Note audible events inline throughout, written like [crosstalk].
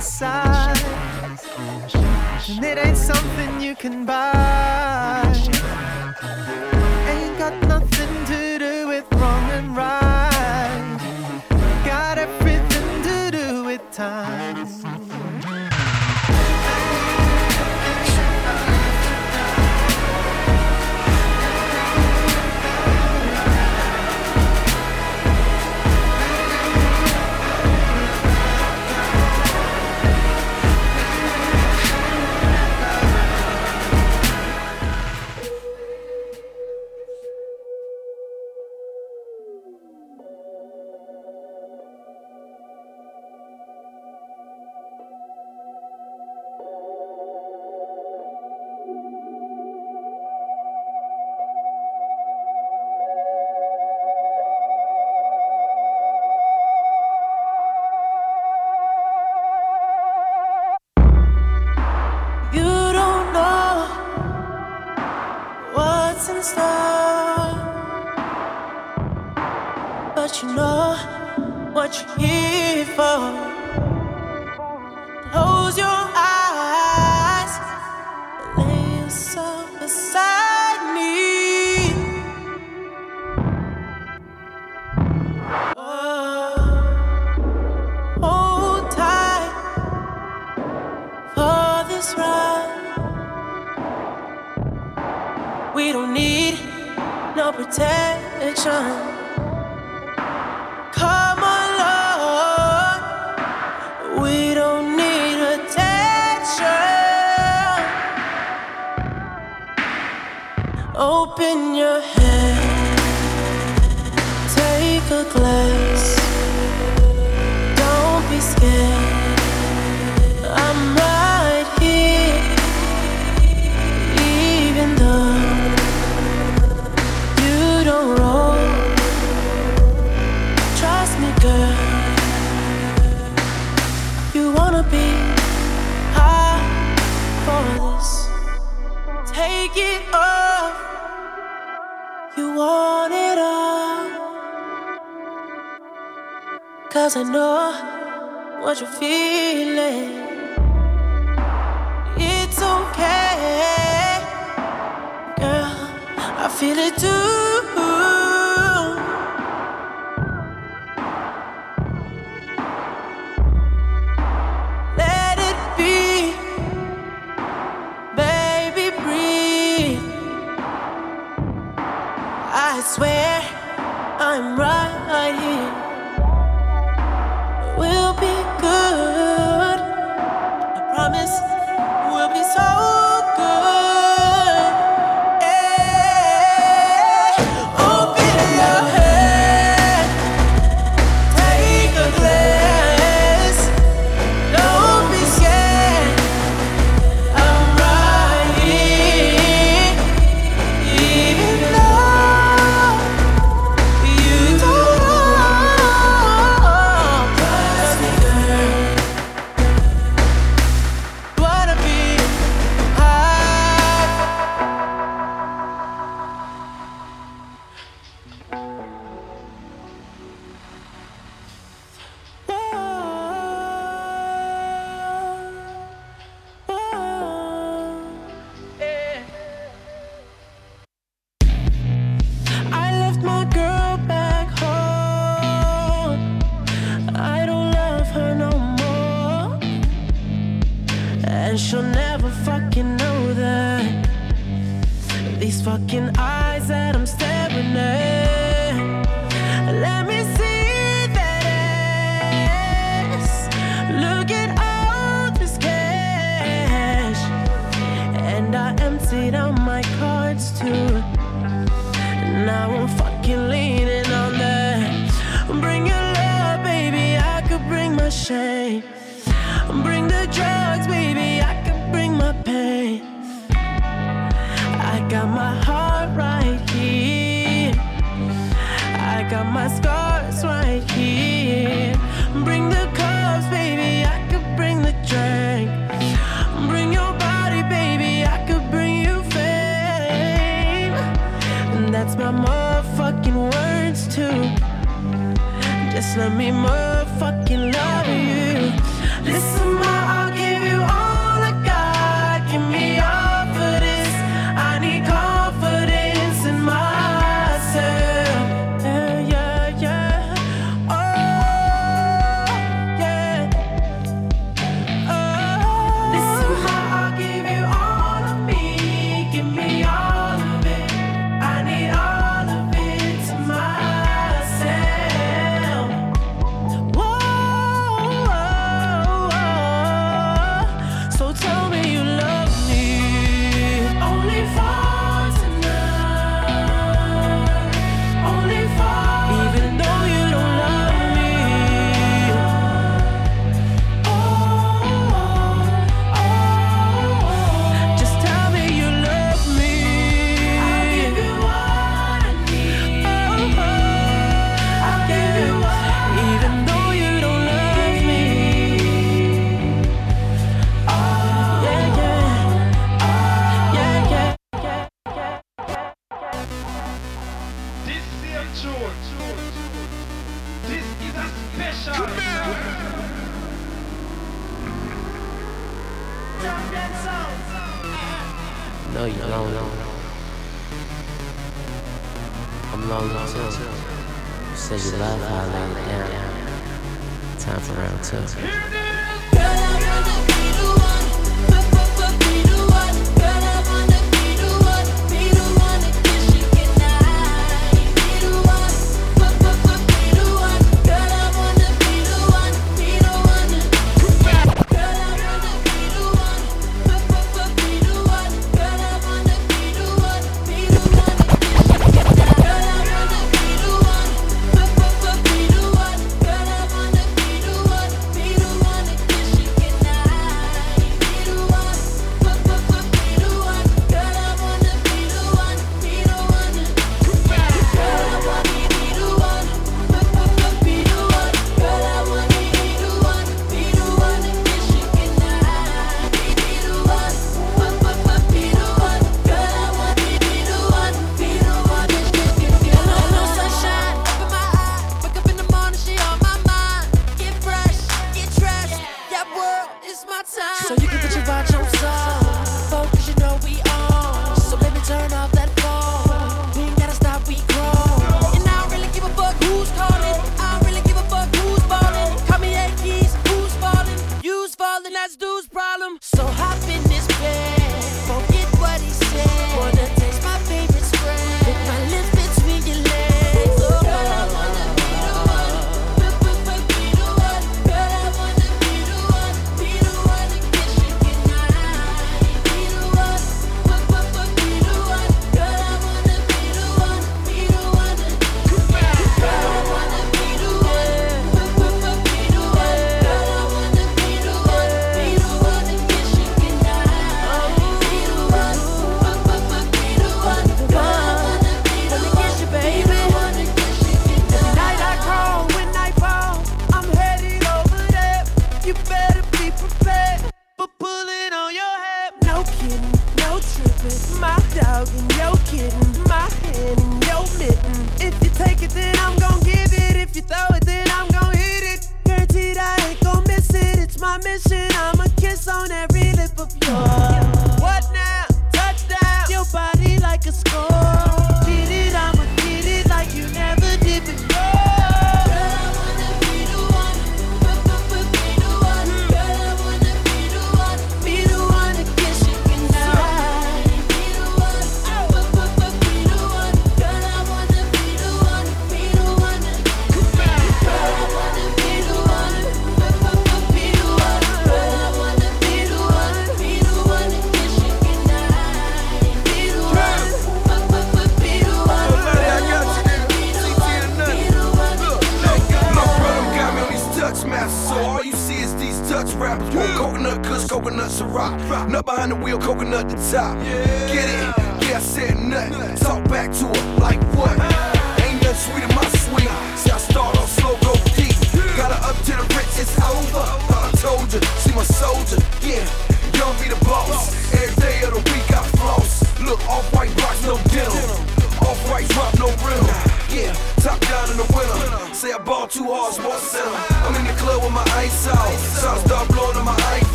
inside. And it ain't something you can buy. You want it all. Cause I know what you're feeling. It's okay, girl. I feel it too. got my heart right here. I got my scars right here. Bring the cups, baby, I could bring the drink. Bring your body, baby, I could bring you fame. And that's my motherfucking words too. Just let me motherfucking love you. Listen. sense. Here.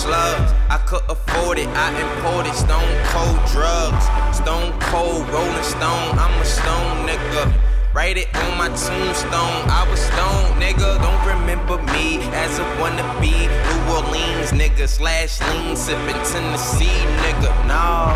Slugs. I could afford it, I imported stone cold drugs. Stone cold rolling stone, I'm a stone nigga. Write it on my tombstone. I was stoned, nigga. Don't remember me as a wannabe. New Orleans nigga slash lean sipping Tennessee nigga. Nah.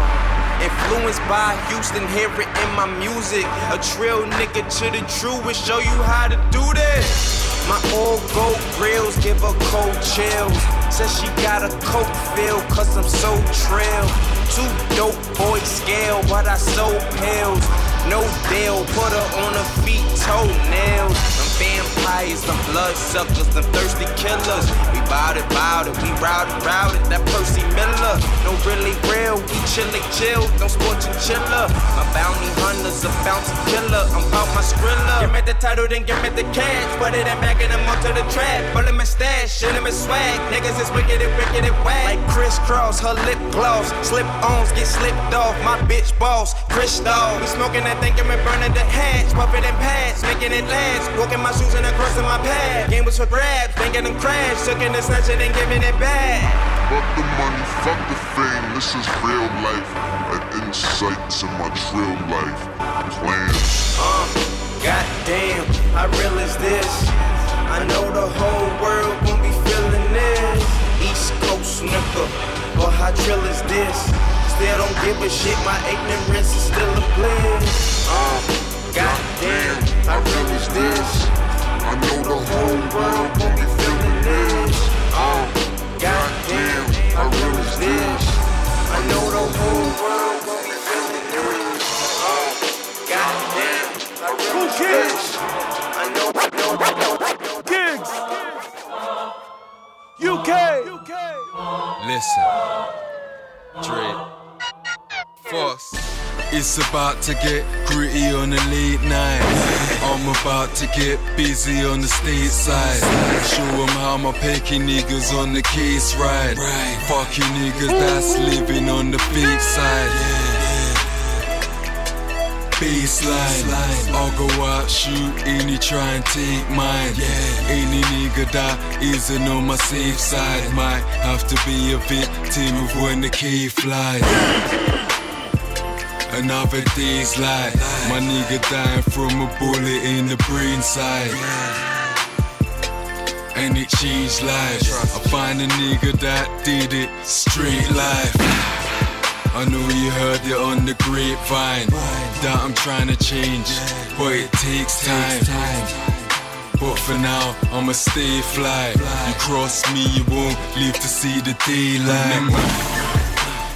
Influenced by Houston, hear it in my music. A trill nigga to the truest, show you how to do this. My old gold grills give a cold chills. Says she got a coke feel, cause I'm so trill. Two dope boys scale, but I sold pills. No deal, put her on her feet, toenails. Them vampires, them blood suckers, them thirsty killers. We bout it, bout it, we routed, routed. That Percy Miller, no really real. We chillin' chill, don't sport chiller. My bounty hunter's a bounty killer. I'm bout my skrilla. Give me the title, then give me the cash. Put it in back and I'm up to the trap. Pull in my stash, shit my swag. Niggas is wicked and wicked and whack. Like crisscross, her lip gloss. Slip ons get slipped off. My bitch boss, Crystal. We smoking that thing and we burning the hatch. Puff it and pass, making it last. Walking my shoes and across my path. Game was for grabs, banging them crash. Sucking and snatching and giving it back. Fuck the money, fuck the fame, this is real life. An insight to my trill life. Plans. Uh, goddamn, how real is this? I know the whole world Nigga, but how trill is this? Still don't give a shit, my ignorance is still a bliss. Uh, goddamn, how real is this? I know the whole World gon' be feeling this. Uh, goddamn, how real is this? I know the whole world gon' be feeling this. Uh, goddamn, how real is this? I know, I know, I know, I know. Giggs. UK. Listen, Dre, Force. It's about to get gritty on the late night. I'm about to get busy on the state side. Show 'em how my picky niggas on the case ride. Fuck you niggas that's living on the fake side. Baseline, I'll go out, shoot any, try and take mine. Yeah. Any nigga that isn't on my safe side might have to be a victim of when the K flies. Another day's life. My nigga dying from a bullet in the brain side. and it changed lives. I find a nigga that did it straight life. I know you heard it on the grapevine that I'm trying to change, but it takes time. But for now, I'ma stay fly. You cross me, you won't live to see the daylight.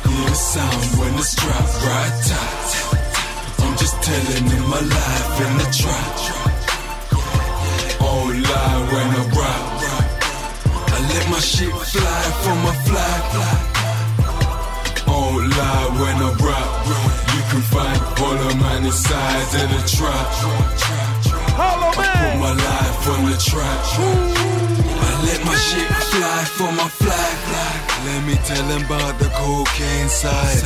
Hear the sound when the strap right tight. I'm just telling you my life in the trap. All lie when I rap. I let my shit fly from my flag. All lie when I rap. You can find all of mine inside of the trap. I put my life on the track. I let my shit fly for my flag. Let me tell them about the cocaine side.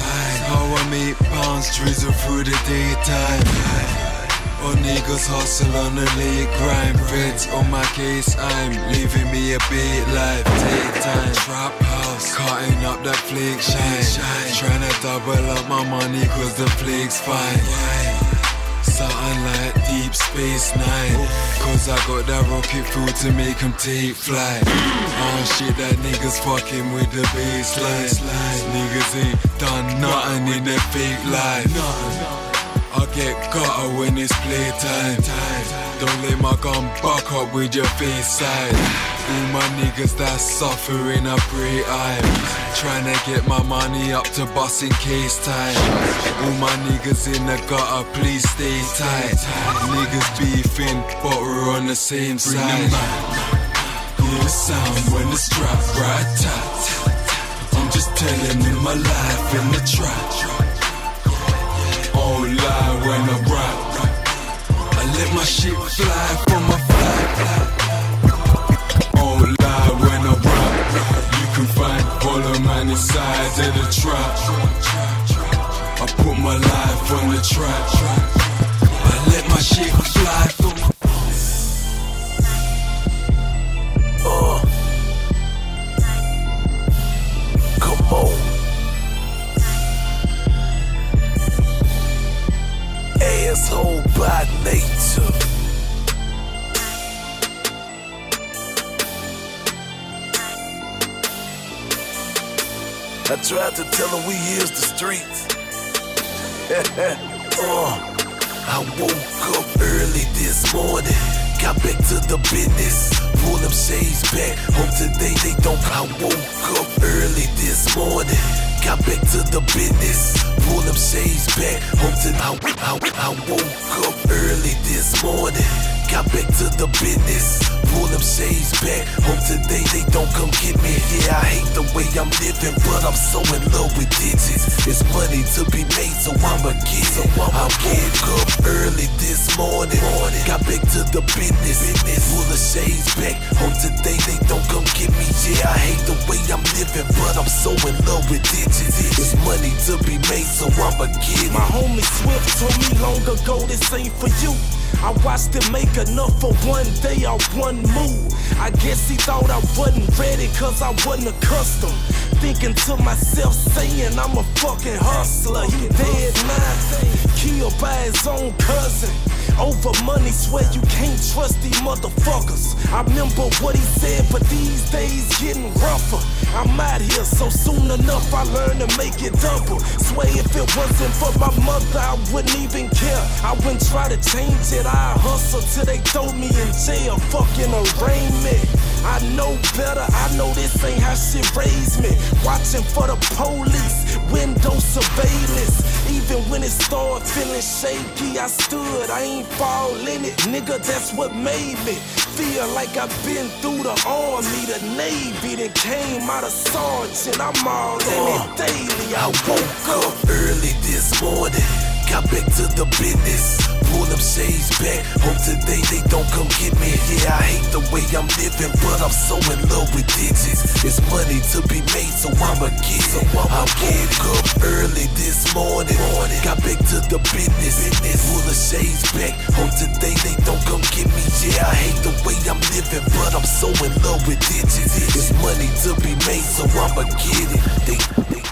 How I make pounds drizzle through the daytime. All niggas hustle on the late grind. Feds on my case, I'm leaving me a bit life. Take time, trap house, cutting up that flake shine. Trying to double up my money cause the flake's fine. Something like Deep Space Nine. Cause I got that rocket fuel to make them take flight. Oh shit that niggas fucking with the baseline. Niggas ain't done nothing in their fake life. Get gutter when it's playtime. Don't let my gun buck up with your face side. All my niggas that suffering, I pray I'm trying to get my money up to bust in case time. All my niggas in the gutter, please stay tight. Niggas beefing, but we're on the same side. Hear the sound when the strap right tight. I'm just telling you my life in the trap. Lie when I rap. I let my shit fly from my flag. All lie when I rap. You can find all of mine inside of the trap. I put my life on the track. I let my shit fly by nature. I tried to tell her we is the streets. [laughs] uh, I woke up early this morning. Got back to the business. Pull them shades back. Hope today they don't. I woke up early this morning. Got back to the business. Pull them shades back. Hope to I, I, I woke up early this morning. Got back to the business. Pull them shades back. Hope today they don't come get me. Yeah, I hate the way I'm living, but I'm so in love with digits. It's money to be made, so I'ma get it. I woke up early this morning. Got back to the business. Pull the shades back. Hope today they don't come get me. Yeah, I hate the way I'm living, but I'm so in love with digits. It's money to be made, so I'ma get it. My homie Swift told me long ago this ain't for you. I watched him make enough for one day or one move. I guess he thought I wasn't ready cause I wasn't accustomed. Thinking to myself, saying I'm a fucking hustler. He dead now, killed by his own cousin. Over money, swear you can't trust these motherfuckers. I remember what he said, but these days getting rougher. I'm out here, so soon enough I learned to make it double. Swear if it wasn't for my mother, I wouldn't even care. I wouldn't try to change it. I hustle till they throw me in jail, fucking arraignment. I know better, I know this ain't how shit raised me. Watching for the police, window surveillance. Even when it started feeling shaky, I stood, I ain't fall in it. Nigga, that's what made me feel like I've been through the army, the navy, then came out of sergeant. I'm all in it uh, daily. I I woke up early this morning. Got back to the business. Pull them shades back. Hope today they don't come get me. Yeah, I hate the way I'm living, but I'm so in love with digits. It's money to be made, so I'ma get it. So I woke up early this morning. Got back to the business. Pull the shades back. Hope today they don't come get me. Yeah, I hate the way I'm living, but I'm so in love with digits. It's money to be made, so I'ma get it. They, they,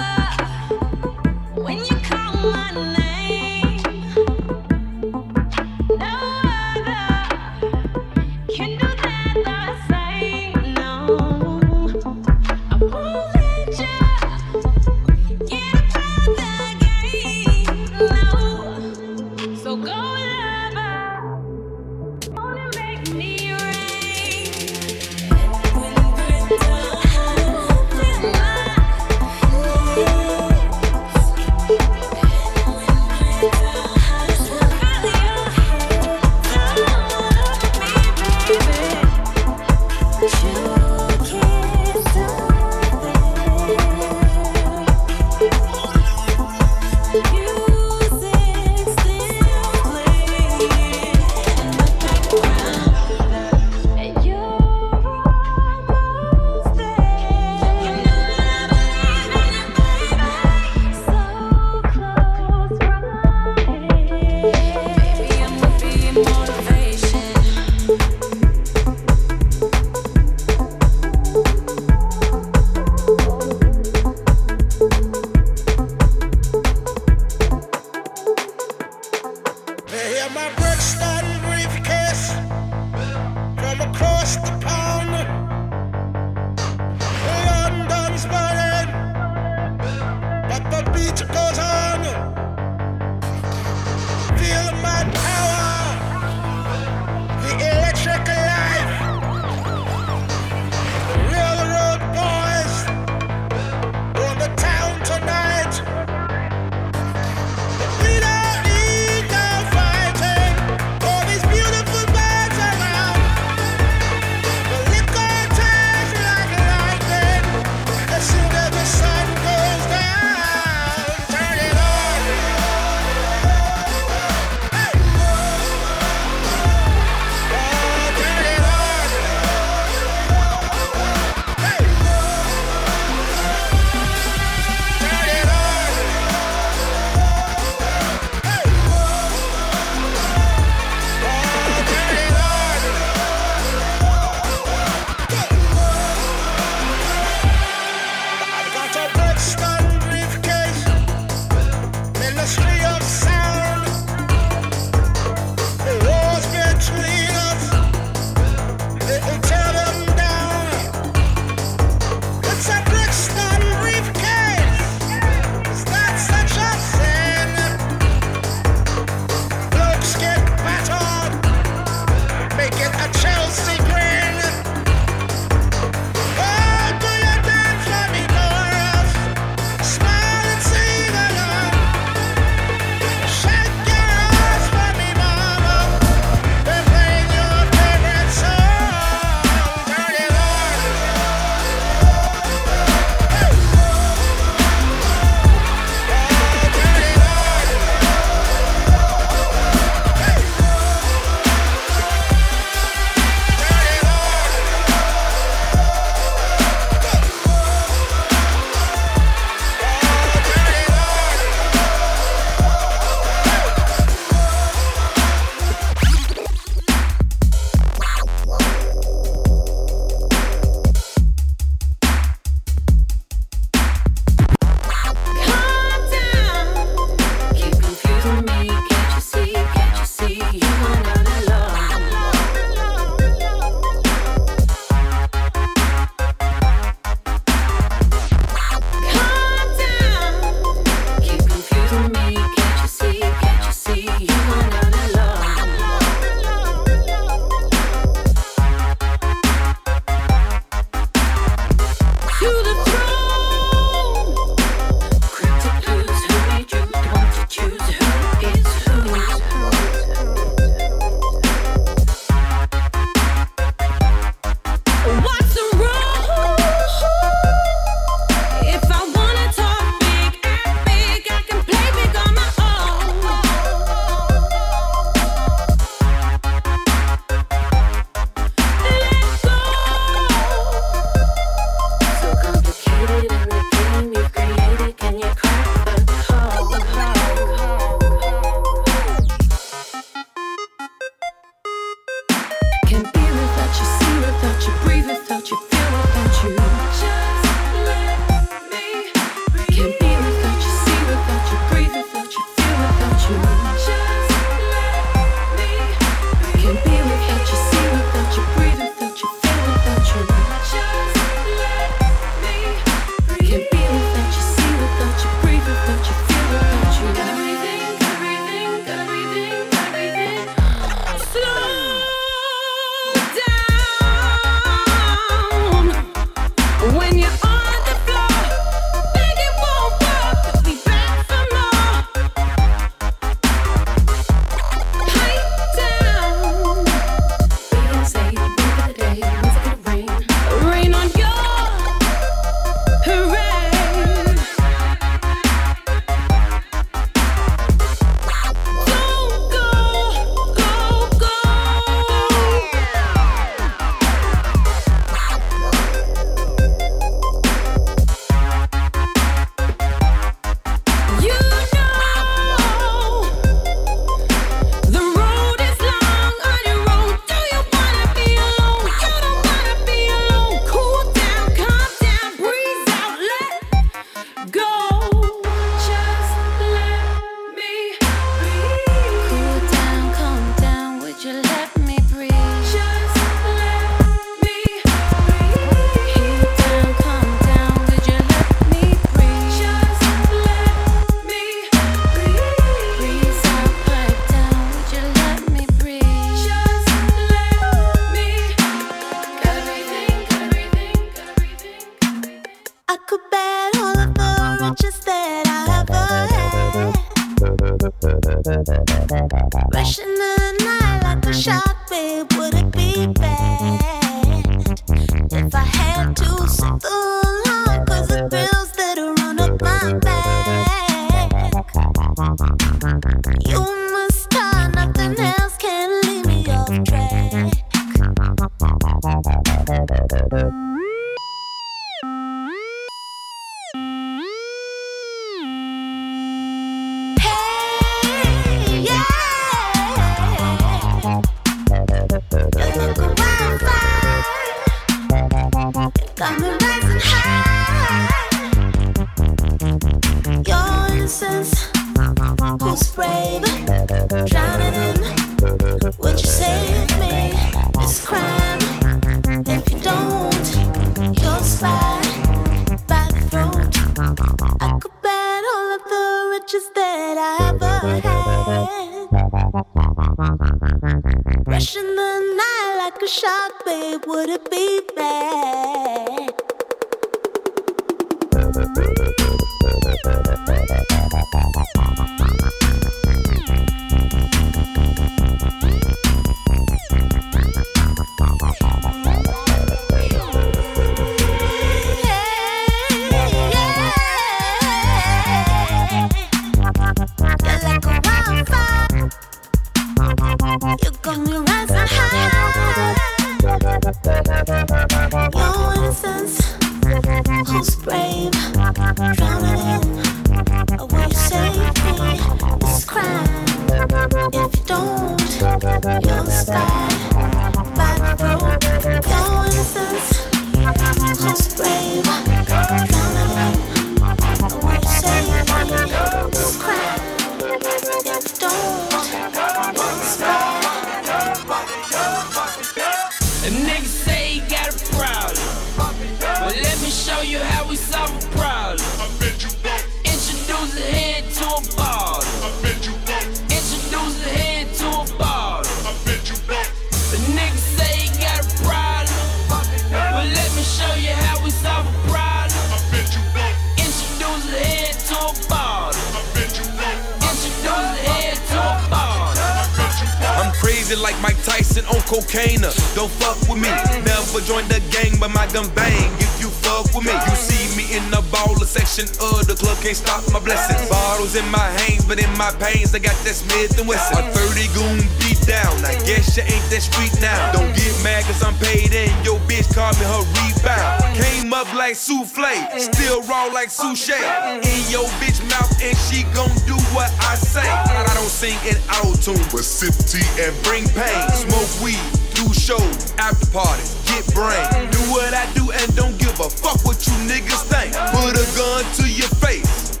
Tyson on cocaine. Don't fuck with me. Never join the gang, but my gun bang. If you fuck with me, you see me in the baller section of the club. Can't stop my blessings. Bottles in my hands, but in my pains, I got that Smith and Wesson. A 30 goon beat down. I guess you ain't that street now. Don't get mad cause I'm paid in. Your bitch called me her rebound. Came up like souffle, still raw like sushi. In your bitch mouth, and she gon' do what I say. I don't sing in auto tune, but sip tea and bring pain. Smoke weed, do shows, after parties, get brain. Do what I do and don't give a fuck what you niggas think. Put a gun to your face.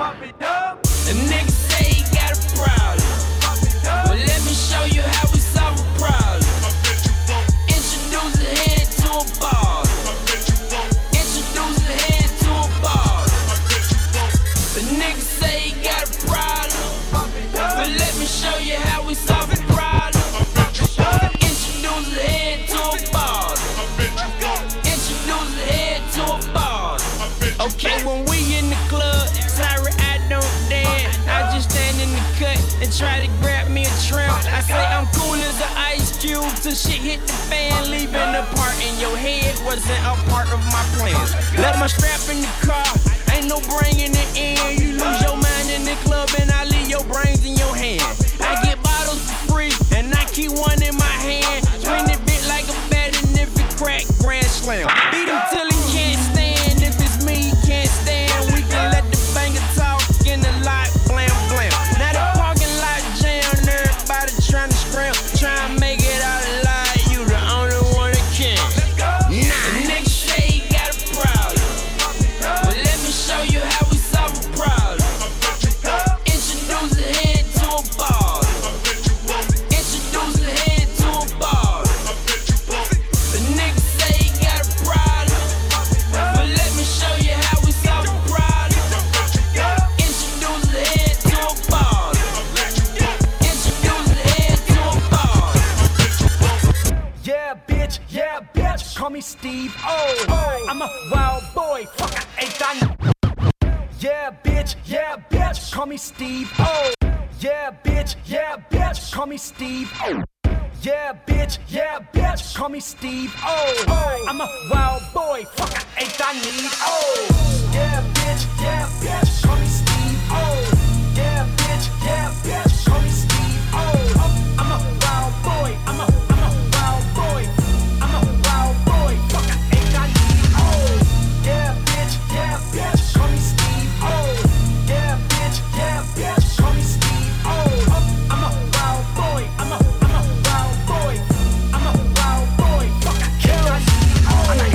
A nigga say he got a problem. Try to grab me a tramp. I say I'm cool as an ice cube till shit hit the fan. Leaving a part in your head wasn't a part of my plans. Left my strap in the car, ain't no it in. You lose your mind in the club and I leave your brains in your hand. I get bottles for free and I keep one in my hand. Swing it bit like a bat and if it crack, grand slam. Steve O. I'm a wild boy. Fuck, I ain't done. Yeah, bitch, yeah, bitch. Call me Steve O. Yeah, bitch, yeah, bitch, call me Steve. Oh. Yeah, bitch, yeah, bitch, call me Steve. Oh, oh. I'm a wild boy, fuck, I ain't done need. Oh, yeah, bitch, yeah, bitch, call me Steve. Oh, yeah, bitch, yeah, bitch, call me Steve. Oh, oh. I'm a wild boy, I'm a, call me Steve. Oh, yeah, bitch, yeah, bitch, call me Steve. Oh. I'm a wild boy, I'm a, I'm a wild boy. I'm a wild boy, fuck,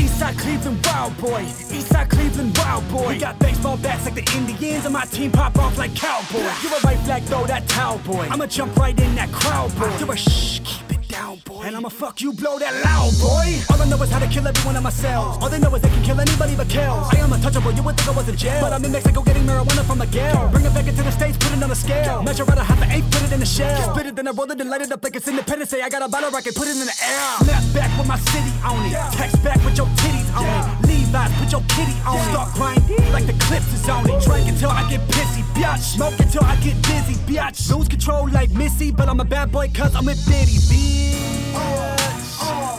Eastside Cleveland wild boy. Eastside Cleveland wild boy. We got baseball bats like the Indians, and my team pop off like cowboys. You're a right flag, throw that towel boy. I'ma jump right in that crowd boy. You're a shh, keep it down, boy. And I'ma fuck you, blow that loud boy. All I know is how to kill everyone in my cells. All they know is they can kill anybody but kills. I am untouchable, you would think I was in jail. But I'm in Mexico getting marijuana from a Miguel. Bring it back into the States, put it on a scale. Measure out a half an eighth, put it in a shell. Split it, then I roll it and light it up like it's independence. Say I got a bottle rocket, put it in the air. Snap back with my city on it. Text back with your titties on it. Levi's, put your kitty on it. Start grinding like the clips is on it. Drink until I get pissy, biatch. Smoke until I get dizzy, biatch. Lose control like Missy, but I'm a bad boy cause I'm a Diddy, bitch.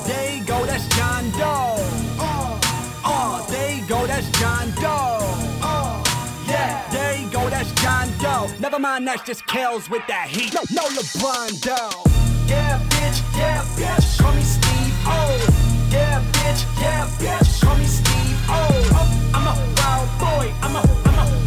There you go, that's John Doe. Uh, there you go, that's John Doe. Yeah, there you go, that's John Doe. Never mind, that's just Kells with that heat. No, no LeBron though. Yeah, bitch, yeah, bitch, call me Steve. Oh, yeah, bitch, yeah, bitch, call me Steve. Oh, oh, I'm a wild boy. I'm a, I'm a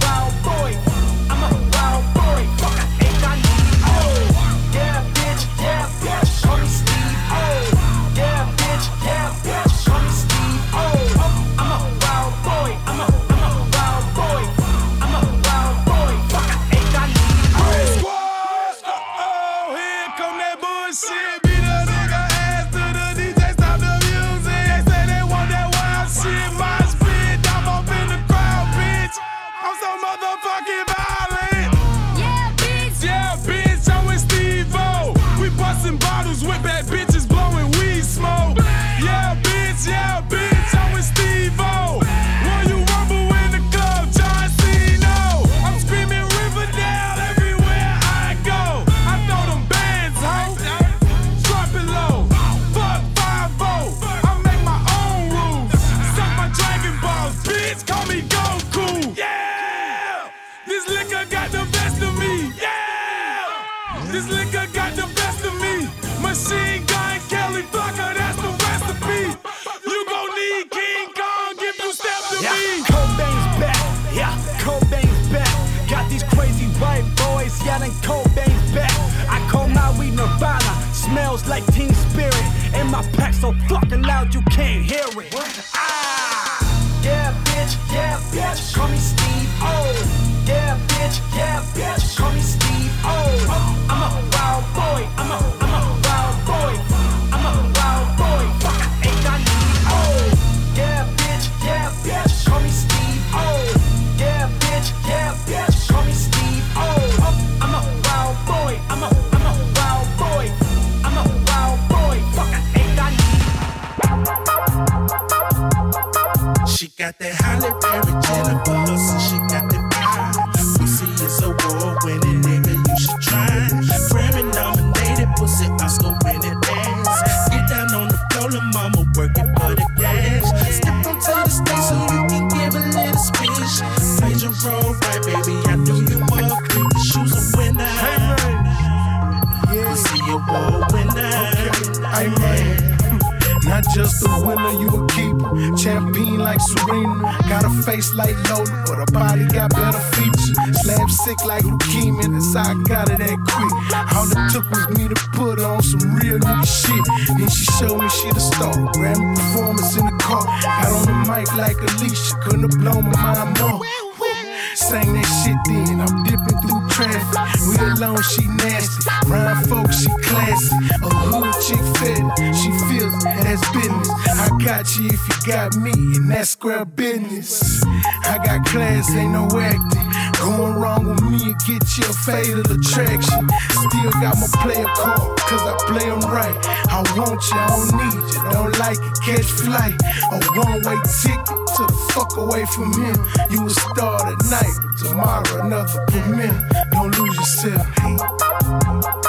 and that's square business. I got class, ain't no acting. Going wrong with me and get you a fatal attraction. Still got my player card, cause I play them right. I want you, I don't need you. Don't like it, catch flight. A one way ticket to the fuck away from him. You a star tonight, tomorrow another premiere. Don't lose yourself. Hey.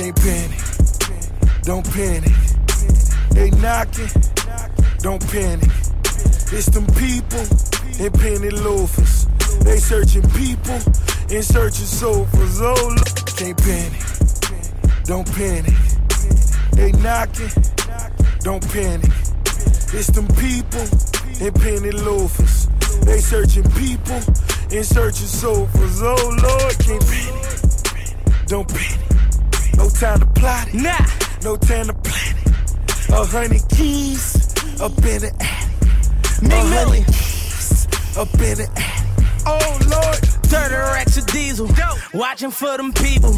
Can't panic, don't panic. They knocking, don't panic. It's them people in penny loafers. They searching people in searching sofas. Oh, look. can't panic, don't panic. They knocking, don't panic. It's them people in penny loafers. They searching people in searching sofas. Oh Lord, can't panic, don't panic. No time to plot it. Nah. No time to plan it. A hundred keys up in the attic. A hundred keys up in the attic. Oh Lord. 30 racks of diesel. Watching for them people.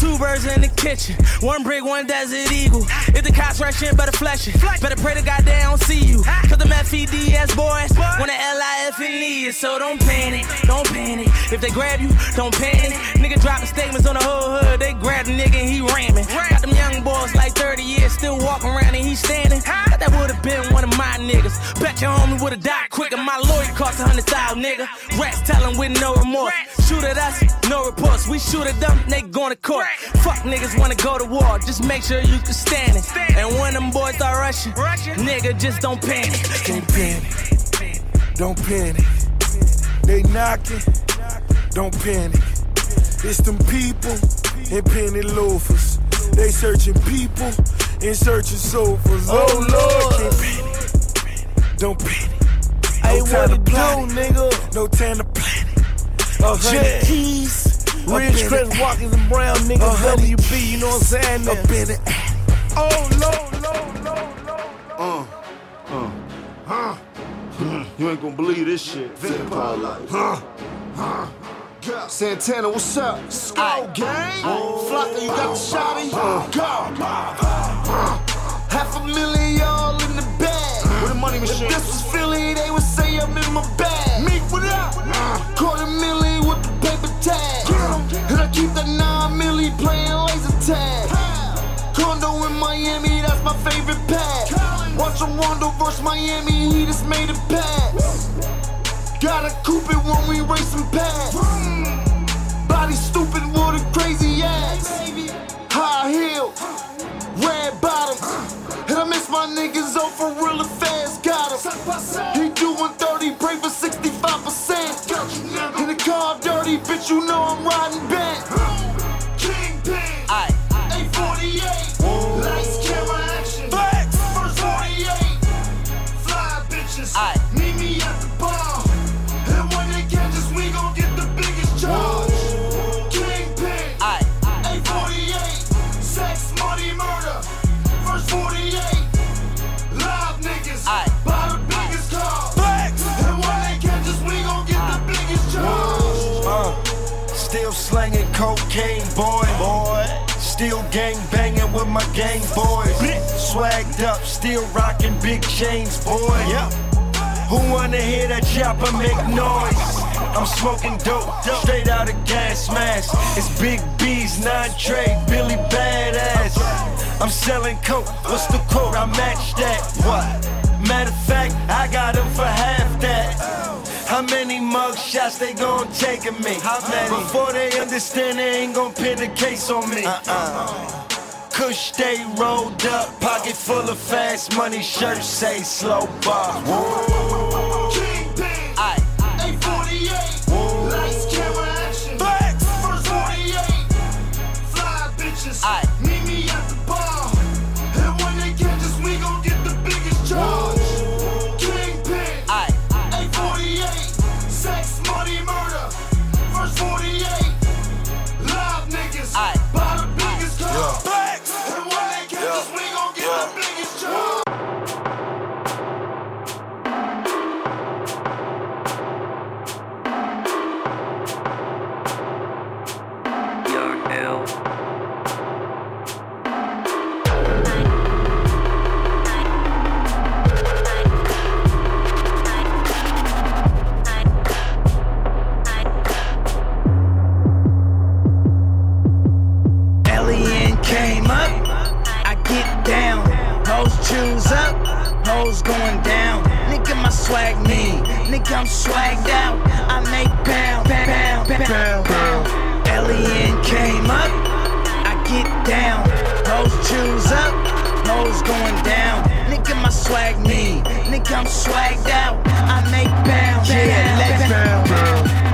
Two birds in the kitchen. One brick, one desert eagle. If the cops rush in, better flash it. Better pray to God they don't see you. Cause the FEDS boys want the LIF and E. So don't panic, don't panic. If they grab you, don't panic. Nigga dropping statements on the whole hood. They grab the nigga and he ramming. Got them young boys like 30 years still walking around and he standing. Thought that would've been one of my niggas. Bet your homie would've died quicker. My lawyer cost a hundred thousand, nigga. Rats telling with no remorse. Shoot at us, no reports. We shoot at them, they going to court. Fuck niggas wanna go to war. Just make sure you can stand it. And when them boys start rushing, nigga, just don't panic. Can't panic, don't panic. They knocking, don't panic. It's them people in penny loafers. They searching people in searching sofas. Oh, Oh, Lord, Lord. can't panic, don't panic. Hey, no what time to it do, nigga? No time to plan it. A hundred Yeah. keys. Rich in Chris the- Walkers and Brown A niggas, hundred WB, you know what I'm saying? Up in the Oh, Lord, Lord, Lord. Uh, uh, huh? You ain't gonna believe this shit. Vampire life. Huh? Huh? Santana, what's up? Skull gang. Flocka, you got the shotty? Go. Half a million y'all in the bag. Where the money machine? If this was Philly, they would say I'm in my bag. Meek, what up? Uh, Quarter million with the paper tag. And I keep that nine milli playing laser tag. Condo in Miami, that's my favorite pad. Watch Rondo versus Miami, he just made a pass. Gotta coupe it when we racing past. Hmm. Body stupid with a crazy ass. High heels, red bottoms. And my niggas off for real fast. Got him. He doing 30, pray for 65%. In the car 30, bitch, you know I'm riding back. Slanging cocaine, boy. Boy. Still gang banging with my gang boys. Swagged up, still rocking big chains, boy. Yeah. Who wanna hear that chopper make noise? I'm smoking dope, straight out of gas mask. It's Big B's, non Trey, Billy Badass. I'm selling coke, what's the quote? I match that. What? Matter of fact, I got him for half that. How many mug shots they gon' take of me? How many? Before they understand, they ain't gon' pin the case on me. Uh-uh. Kush stay rolled up, pocket full of fast money, shirt say slow bar. Kingpin. I'm swagged out. I make pound, yeah, let's pound.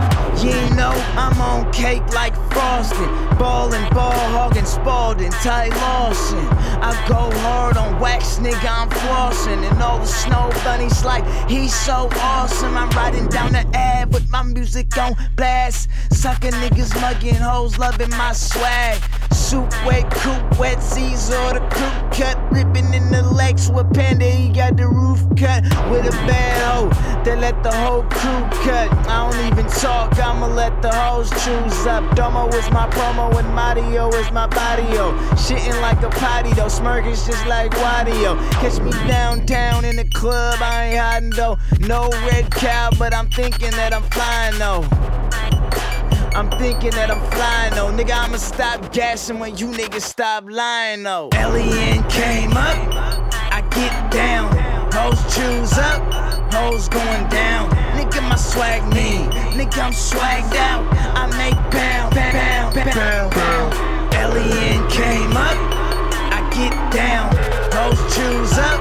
You know I'm on cake like frosting, ballin', ball hogging, Spalding, Ty Lawson. I go hard on wax, nigga, I'm flossing, and all the snow bunnies like he's so awesome. I'm riding down the ad with my music on blast, sucking niggas, mugging hoes, loving my swag. Soup wet, coupe wet, Caesar the coupe cut, ripping with Panda. He got the roof cut with a bad hoe that let the whole crew cut. I don't even talk, I'ma let the hoes choose up. Domo is my promo and Mario is my barrio. Shitting like a potty though, smirking just like Wadio. Catch me downtown in the club, I ain't hiding though. No red cow, but I'm thinking that I'm flying though. I'm thinking that I'm flying though. Nigga, I'ma stop gassing when you niggas stop lying though. Alien came up, down. Hoes choose up, hoes going down. Nigga, my swag me. Nigga, I'm swagged out. I make pound, pound, pound, pound. Alien came up, I get down. Hoes choose up,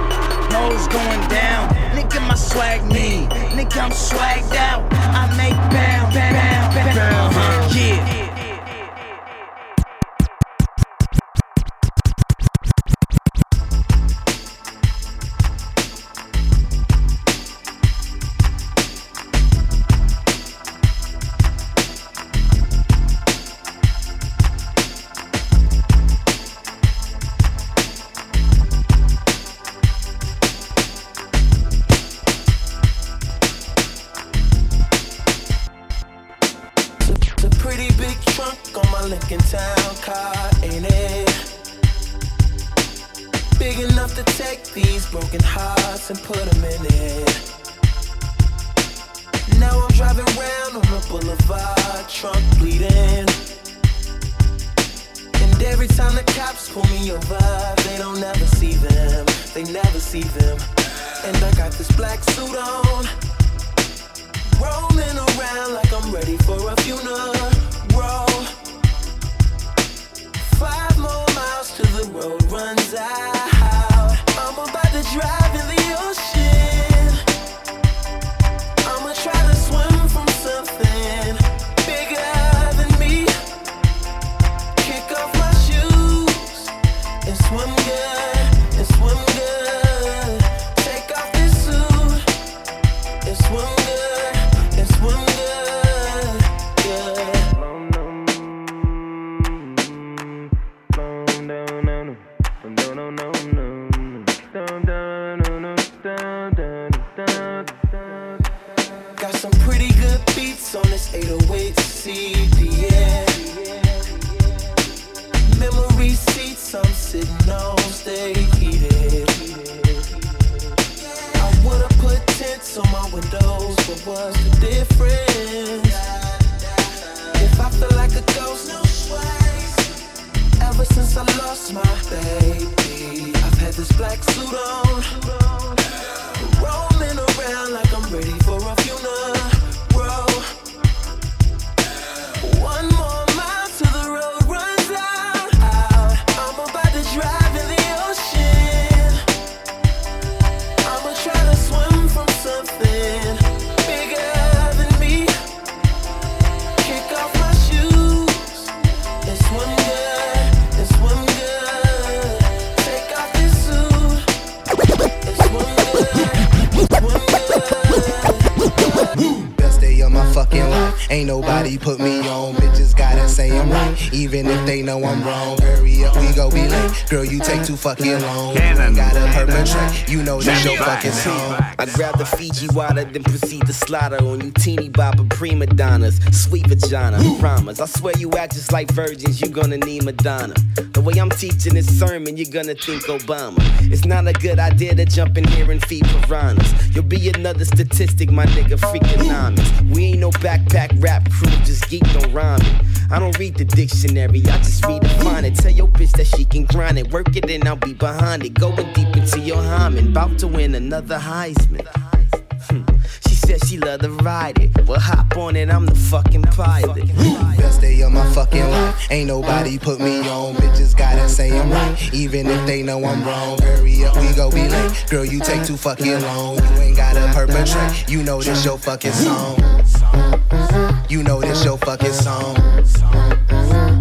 hoes going down. Nigga, my swag me. Nigga, I'm swagged out. I make pound, pound, pound. Yeah. Trunk on my Lincoln Town car, ain't it? Big enough to take these broken hearts and put them in it. Now I'm driving round on the boulevard, trunk bleeding. And every time the cops pull me over, they don't ever see them. They never see them. And I got this black suit on. Rolling around like I'm ready for a funeral. Five more miles till the road runs out. I'm about to drive in the ocean. You know this your fucking song. I grab the Fiji water, then proceed to slaughter on you teeny bopper prima donnas. Sweet vagina, promise. I swear you act just like virgins, You're gonna need Madonna. The way I'm teaching this sermon, you're gonna think Obama. It's not a good idea to jump in here and feed piranhas. You'll be another statistic, my nigga, freakonomics. We ain't no backpack rap crew, just geek on rhyming. I don't read the dictionary, I just redefine it. Tell your bitch that she can grind it, work it and I'll be behind it. Going deep into your hymen, about to win another Heisman. Hmm. She said she love to ride it. Well, hop on it, I'm the fucking pilot. Best day of my fucking life. Ain't nobody put me on. Bitches gotta say I'm right, even if they know I'm wrong. Hurry up, we go be late. Girl, you take too fucking long. You ain't gotta perpetrate. You know this your fucking song. You know this your fucking song.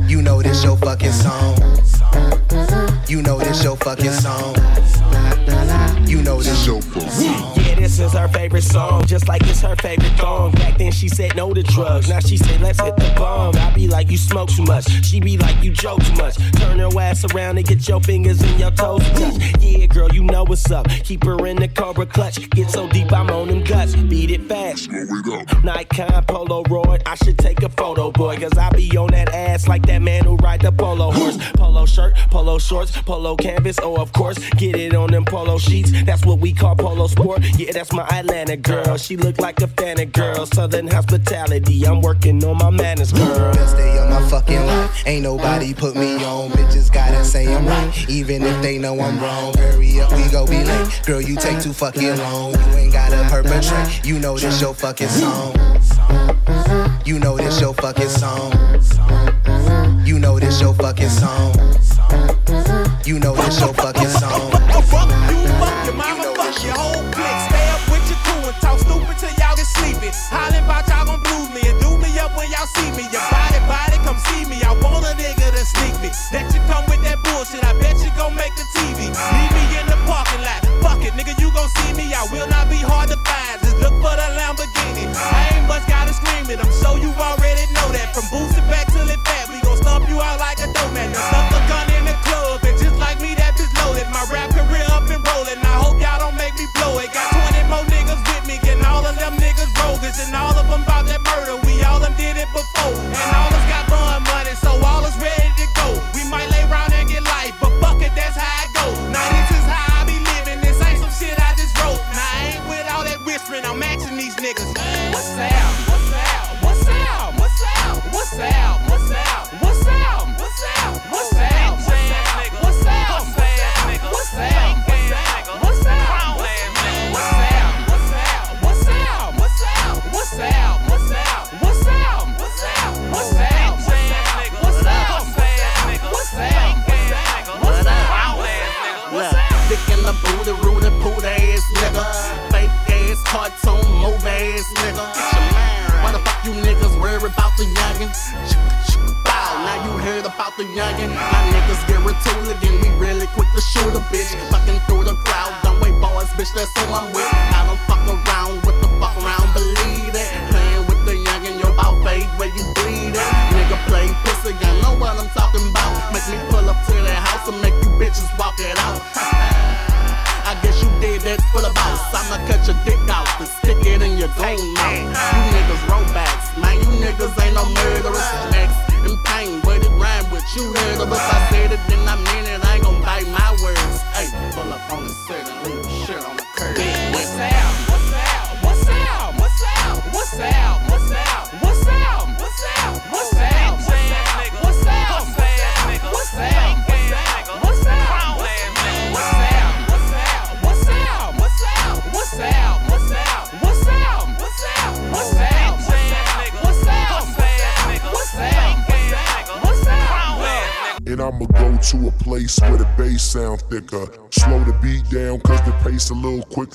You know this your fucking song. You know this your fucking song. You know this your fucking song. You know this is her favorite song, just like it's her favorite thong. Back then she said no to drugs, now she said let's hit the bomb. I be like you smoke too much, she be like you joke too much. Turn her ass around and get your fingers and your toes touch. Yeah, girl, you know what's up. Keep her in the cobra clutch. Get so deep, I'm on them guts. Beat it fast. Nikon Polaroid, I should take a photo, boy, cause I be on that ass like that man who ride the polo horse. Polo shirt, polo shorts, polo canvas, oh of course, get it on them polo sheets. That's what we call polo sport. Yeah, that's my Atlanta girl. She look like a fan of girl. Southern hospitality, I'm working on my manners, girl. Best day of my fucking life. Ain't nobody put me on. Bitches gotta say I'm right, even if they know I'm wrong. Hurry up, we go be late. Girl, you take too fucking long. You ain't gotta perpetrate. You know this your fucking song. You know this your fucking song. You know this your fucking song. You know this your fucking song. You, from booze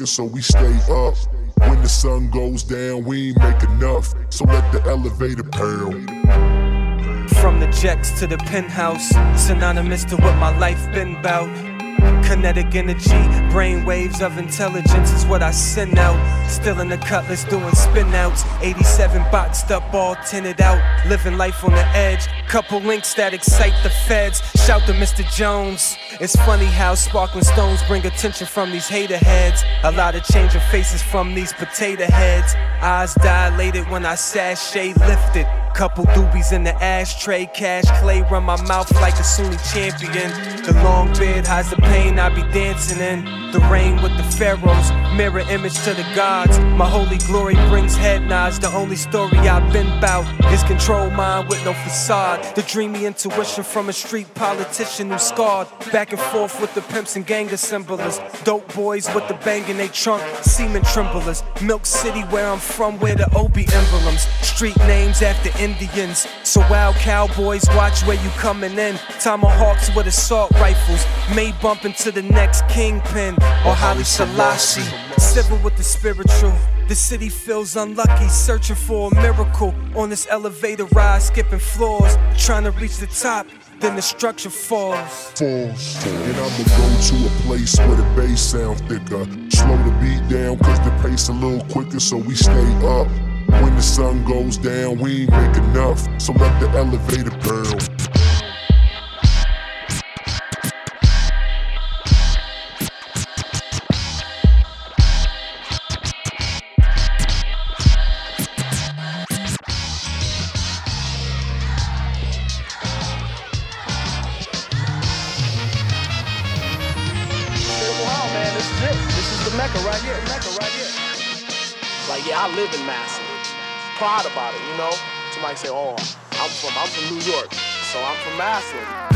quicker, so we stay up. When the sun goes down, we ain't make enough, so let the elevator pound. From the jets to the penthouse, synonymous to what my life been bout. Kinetic energy, brain waves of intelligence is what I send out. Still in the cutlass doing spin outs. 87 boxed up, all tinted out. Living life on the edge. Couple links that excite the feds. Shout to Mr. Jones. It's funny how sparkling stones bring attention from these hater heads. A lot of changing faces from these potato heads. Eyes dilated when I sashay lifted. Couple doobies in the ashtray, Cassius Clay run my mouth like a Sunni champion. The long beard hides the pain I be dancing in. The rain with the pharaohs, mirror image to the gods. My holy glory brings head nods. The only story I've been bout is control mind with no facade. The dreamy intuition from a street politician who's scarred. Back and forth with the pimps and gang assemblers. Dope boys with the bang in they trunk, semen tremblers. Milk City, where I'm from, where the Obi emblems. Street names after Indians. So wild cowboys, watch where you coming in. Tomahawks with assault rifles. May bump into the next kingpin or Haile Selassie. Civil with the spiritual. The city feels unlucky, searching for a miracle on this elevator ride, skipping floors, trying to reach the top. Then the structure falls. Falls. And I'ma go to a place where the bass sound thicker. Slow the beat down, cause the pace a little quicker, so we stay up. When the sun goes down, we ain't make enough, so let the elevator the Mecca right here. Mecca right here. Like, yeah, I live in Massillon. Proud about it, you know. Somebody say, oh, I'm from I'm from New York, so I'm from Massillon.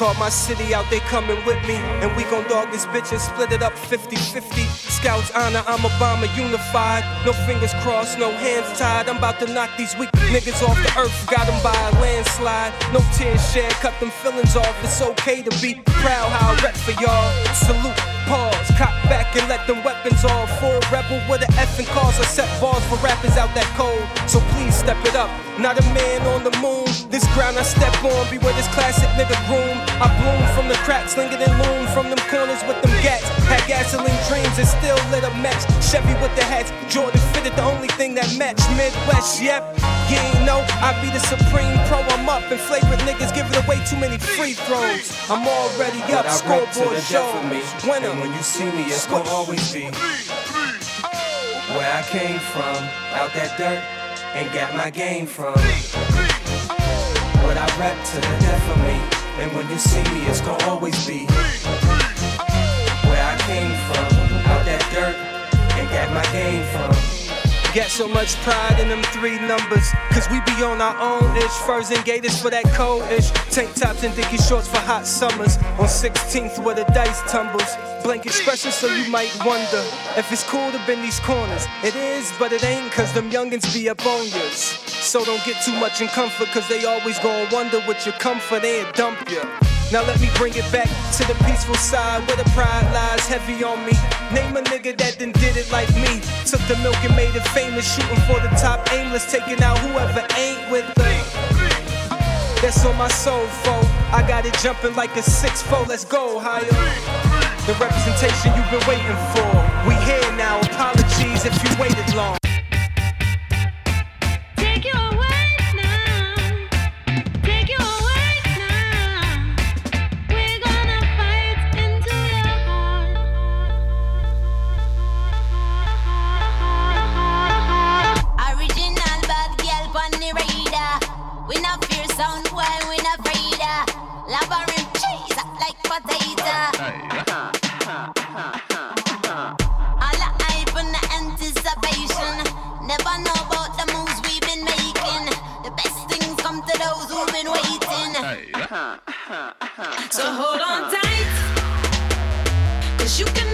Call my city out, they coming with me. And we gon' dog this bitch and split it up 50 50. Scouts honor, I'm Obama unified. No fingers crossed, no hands tied. I'm about to knock these weak niggas off the earth. Got them by a landslide. No tears shed, cut them feelings off. It's okay to be proud how I rep for y'all. Salute, pause, back and let them weapons off. Full rebel with an effing cause. I set bars for rappers out that cold. So please step it up. Not a man on the moon. This ground I step on, be where this classic nigga groom. I bloom from the cracks, slinging and loom from them corners with them gats. Had gasoline dreams and still lit a match. Chevy with the hats, Jordan fitted the only thing that matched. Midwest, yep. You ain't know I be the supreme pro. I'm up and flagrant niggas giving away too many free throws. I'm already up, I scoreboard show. death of me. Winner. And when you see me, it's gonna always be where I came from, out that dirt, and got my game from. What I rep to the death of me. And when you see me, it's gonna always be where I came from, out that dirt, and got my game from. Got so much pride in them three numbers. Cause we be on our own ish. Furs and gators for that cold ish. Tank tops and dicky shorts for hot summers. On 16th where the dice tumbles. Blank expression so you might wonder if it's cool to bend these corners. It is, but it ain't cause them youngins be up on yours. So don't get too much in comfort cause they always gon' wonder what your comfort and dump ya. Now let me bring it back to the peaceful side where the pride lies heavy on me. Name a nigga that done did it like me. Took the milk and made it famous, shooting for the top, aimless, taking out whoever ain't with her. That's on my soul, foe. I got it jumping like a 6-4. Let's go higher. The representation you've been waiting for. We here now. Apologies if you waited long. Sound boy, we not afraid of. Lava rim cheese like potato. All the hype and the anticipation. Never know about the moves we've been making. The best things come to those who've been waiting. So hold on tight. Cause you can